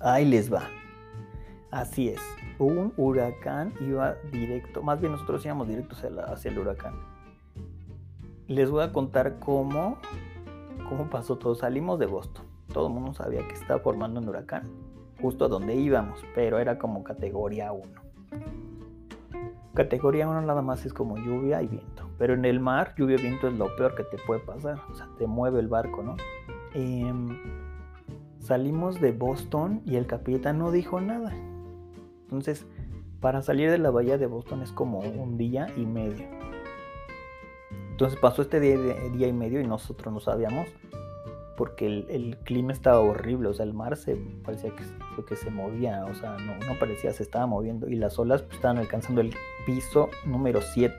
Ahí les va. Así es. Un huracán iba directo, más bien nosotros íbamos directos hacia, el huracán. Les voy a contar cómo, cómo pasó todo. Salimos de Boston. Todo el mundo sabía que estaba formando un huracán justo a donde íbamos, pero era como categoría 1. Categoría 1 nada más es como lluvia y viento. Pero en el mar, lluvia y viento es lo peor que te puede pasar. O sea, te mueve el barco, ¿no? Em, salimos de Boston y el capitán no dijo nada. Entonces, para salir de la bahía de Boston es como un día y medio. Entonces pasó este día, y medio y nosotros no sabíamos porque el, clima estaba horrible, o sea, el mar se parecía que, que se movía, o sea, no, no, parecía, se estaba moviendo y las olas pues, estaban alcanzando el piso número 7.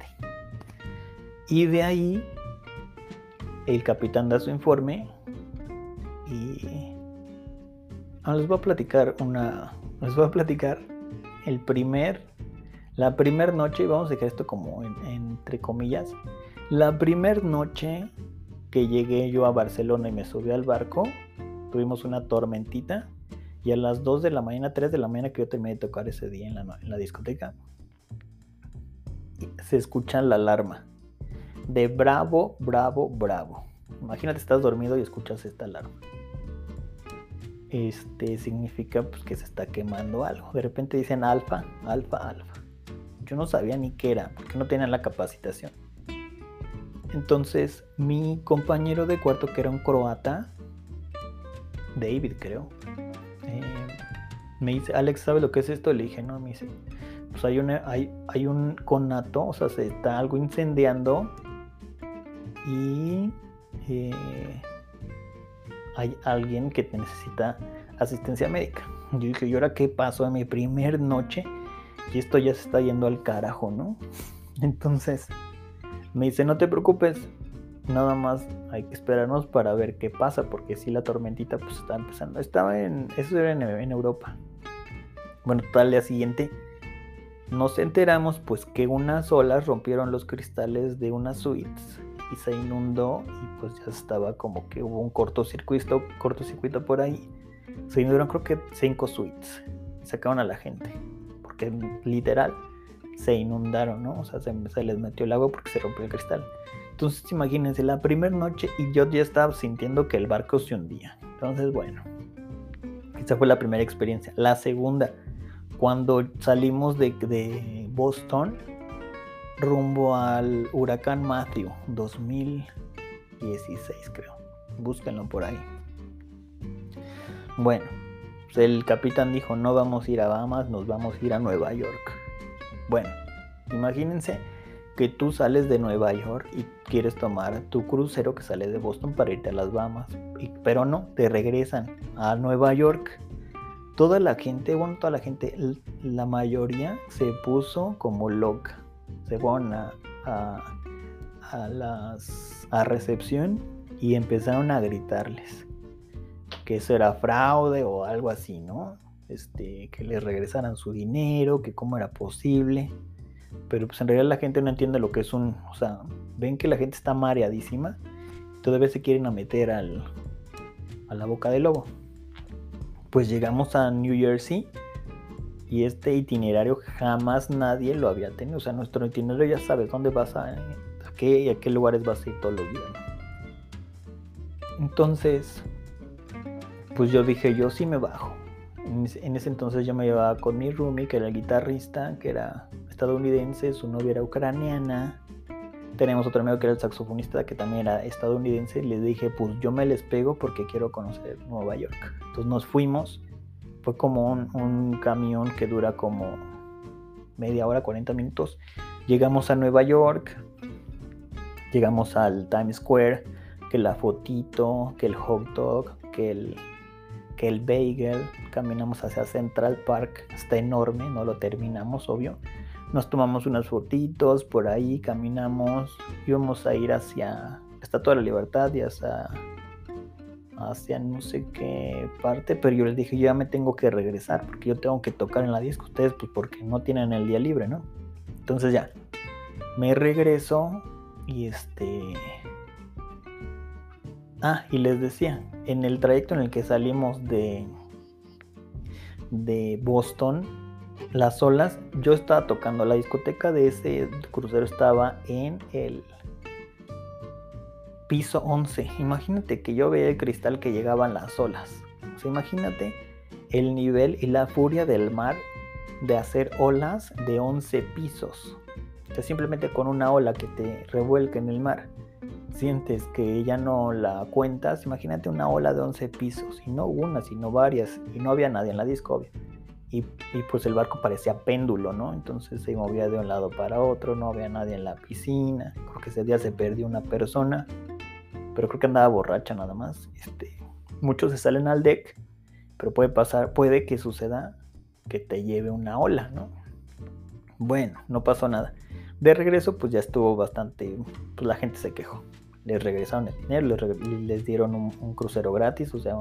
Y de ahí el capitán da su informe y les voy a platicar una, les voy a platicar el primer, la primera noche, vamos a dejar esto como entre comillas, la primera noche que llegué yo a Barcelona y me subí al barco, tuvimos una tormentita y a las 2 de la mañana, 3 de la mañana que yo terminé de tocar ese día en la, en la discoteca, se escucha la alarma de bravo, bravo, bravo. Imagínate, estás dormido y escuchas esta alarma este significa pues, que se está quemando algo. De repente dicen alfa, alfa, alfa. Yo no sabía ni qué era, porque no tenían la capacitación. Entonces, mi compañero de cuarto, que era un croata, David creo, eh, me dice, Alex, ¿sabe lo que es esto? Le dije, no, me dice, pues hay, una, hay, hay un conato, o sea, se está algo incendiando y... Eh, hay alguien que necesita asistencia médica. Yo dije, ¿y ahora qué pasó en mi primer noche? Y esto ya se está yendo al carajo, ¿no? Entonces me dice, no te preocupes, nada más hay que esperarnos para ver qué pasa, porque si la tormentita pues está empezando. Estaba en, eso era en, Europa. Bueno, tal día siguiente nos enteramos pues que unas olas rompieron los cristales de unas suites y se inundó y pues ya estaba como que hubo un cortocircuito, cortocircuito por ahí. Se inundaron creo que cinco suites. Sacaron a la gente. Porque literal se inundaron, ¿no? O sea, se, les metió el agua porque se rompió el cristal. Entonces imagínense, la primera noche y yo ya estaba sintiendo que el barco se hundía. Entonces, bueno, esa fue la primera experiencia. La segunda, cuando salimos de, de Boston, rumbo al huracán Matthew 2016 creo. Búsquenlo por ahí. Bueno, pues el capitán dijo no vamos a ir a Bahamas, nos vamos a ir a Nueva York. Bueno, imagínense que tú sales de Nueva York y quieres tomar tu crucero que sale de Boston para irte a las Bahamas. pero no, te regresan a Nueva York. Toda la gente, bueno, toda la gente, la mayoría se puso como loca se fueron a, a, las, a recepción y empezaron a gritarles que eso era fraude o algo así, ¿no? Este, que les regresaran su dinero, que cómo era posible. Pero pues en realidad la gente no entiende lo que es un, o sea, ven que la gente está mareadísima, todavía se quieren a meter al, a la boca del lobo. Pues llegamos a New Jersey y este itinerario jamás nadie lo había tenido. O sea, nuestro itinerario ya sabes dónde vas a, qué y a qué lugares vas a ir todos los días. Entonces, pues yo dije, yo sí me bajo. En ese entonces yo me llevaba con mi roomie, que era el guitarrista, que era estadounidense, su novia era ucraniana. Tenemos otro amigo que era el saxofonista, que también era estadounidense. Y les dije, pues yo me les pego porque quiero conocer Nueva York. Entonces nos fuimos fue como un, camión que dura como media hora, 40 minutos. Llegamos a Nueva York, llegamos al Times Square, que la fotito, que el hot dog, que el, que el bagel. Caminamos hacia Central Park, está enorme, no lo terminamos, obvio. Nos tomamos unas fotitos por ahí, caminamos, íbamos a ir hacia Estatua de la Libertad y hacia hacia no sé qué parte, pero yo les dije, yo ya me tengo que regresar porque yo tengo que tocar en la disco, ustedes pues porque no tienen el día libre, ¿no? Entonces ya, me regreso y este... Ah, y les decía, en el trayecto en el que salimos de, de Boston, las olas, yo estaba tocando, la discoteca de ese crucero estaba en el piso 11. Imagínate que yo veía el cristal que llegaban las olas. Imagínate el nivel y la furia del mar de hacer olas de 11 pisos. O simplemente con una ola que te revuelca en el mar, sientes que ya no la cuentas. Imagínate una ola de 11 pisos, y no una, sino varias, y no había nadie en la disco, Y, y, pues el barco parecía péndulo, ¿no? Entonces se movía de un lado para otro, no había nadie en la piscina. Creo que ese día se perdió una persona, pero creo que andaba borracha nada más. Este, muchos se salen al deck, pero puede pasar, puede que suceda que te lleve una ola, ¿no? Bueno, no pasó nada. De regreso, pues ya estuvo bastante, pues la gente se quejó. Les regresaron el dinero, les, dieron un, crucero gratis, o sea,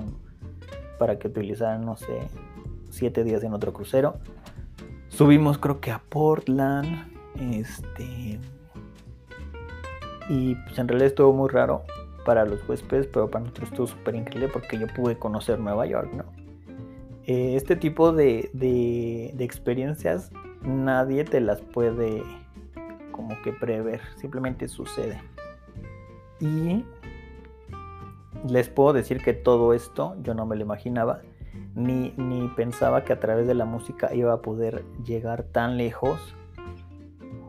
para que utilizaran, no sé, siete días en otro crucero. Subimos creo que a Portland, este... Y pues en realidad estuvo muy raro para los huéspedes, pero para nosotros estuvo súper increíble porque yo pude conocer Nueva York, ¿no? Eh, este tipo de, de, experiencias nadie te las puede como que prever, simplemente sucede. Y les puedo decir que todo esto yo no me lo imaginaba, ni, ni pensaba que a través de la música iba a poder llegar tan lejos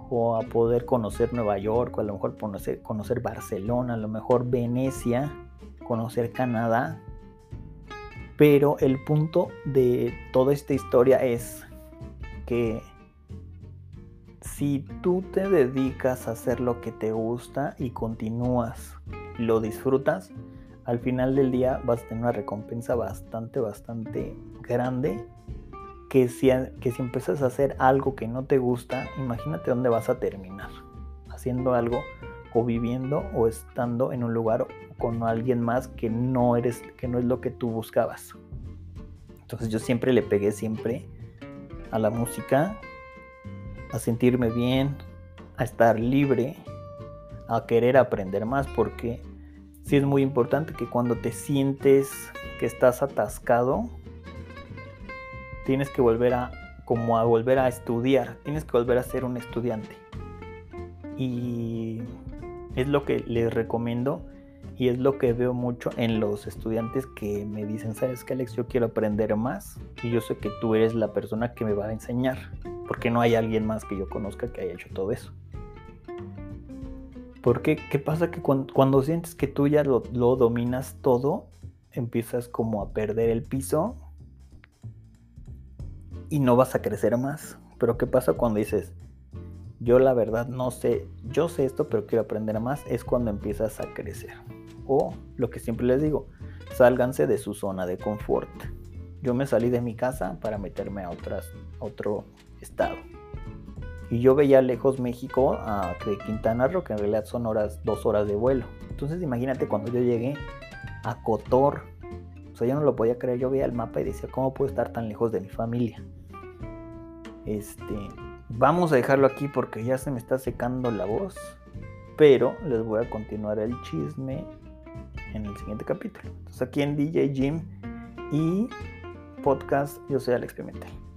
o a poder conocer Nueva York, o a lo mejor conocer, conocer Barcelona, a lo mejor Venecia, conocer Canadá, pero el punto de toda esta historia es que si tú te dedicas a hacer lo que te gusta y continúas, lo disfrutas, al final del día vas a tener una recompensa bastante, bastante grande. Que si, que si empiezas a hacer algo que no te gusta, imagínate dónde vas a terminar. Haciendo algo o viviendo o estando en un lugar con alguien más que no eres, que no es lo que tú buscabas. Entonces yo siempre le pegué siempre a la música, a sentirme bien, a estar libre, a querer aprender más, porque sí es muy importante que cuando te sientes que estás atascado, tienes que volver a como a volver a estudiar, tienes que volver a ser un estudiante. Y es lo que les recomiendo y es lo que veo mucho en los estudiantes que me dicen, ¿sabes qué, Alex? Yo quiero aprender más y yo sé que tú eres la persona que me va a enseñar, porque no hay alguien más que yo conozca que haya hecho todo eso. Porque, ¿qué pasa? Que cuando, sientes que tú ya lo, lo dominas todo, empiezas como a perder el piso y no vas a crecer más. Pero ¿qué pasa cuando dices, yo la verdad no sé, yo sé esto, pero quiero aprender más? Es cuando empiezas a crecer. O lo que siempre les digo, sálganse de su zona de confort. Yo me salí de mi casa para meterme a, otras, otro estado. Y yo veía lejos México a Quintana Roo, que en realidad son horas, dos horas de vuelo. Entonces imagínate cuando yo llegué a Cotor. O sea, yo no lo podía creer. Yo veía el mapa y decía, ¿cómo puedo estar tan lejos de mi familia? Este, vamos a dejarlo aquí porque ya se me está secando la voz. Pero les voy a continuar el chisme en el siguiente capítulo. Entonces aquí en DJ Jim y podcast yo soy Alex Pimentel.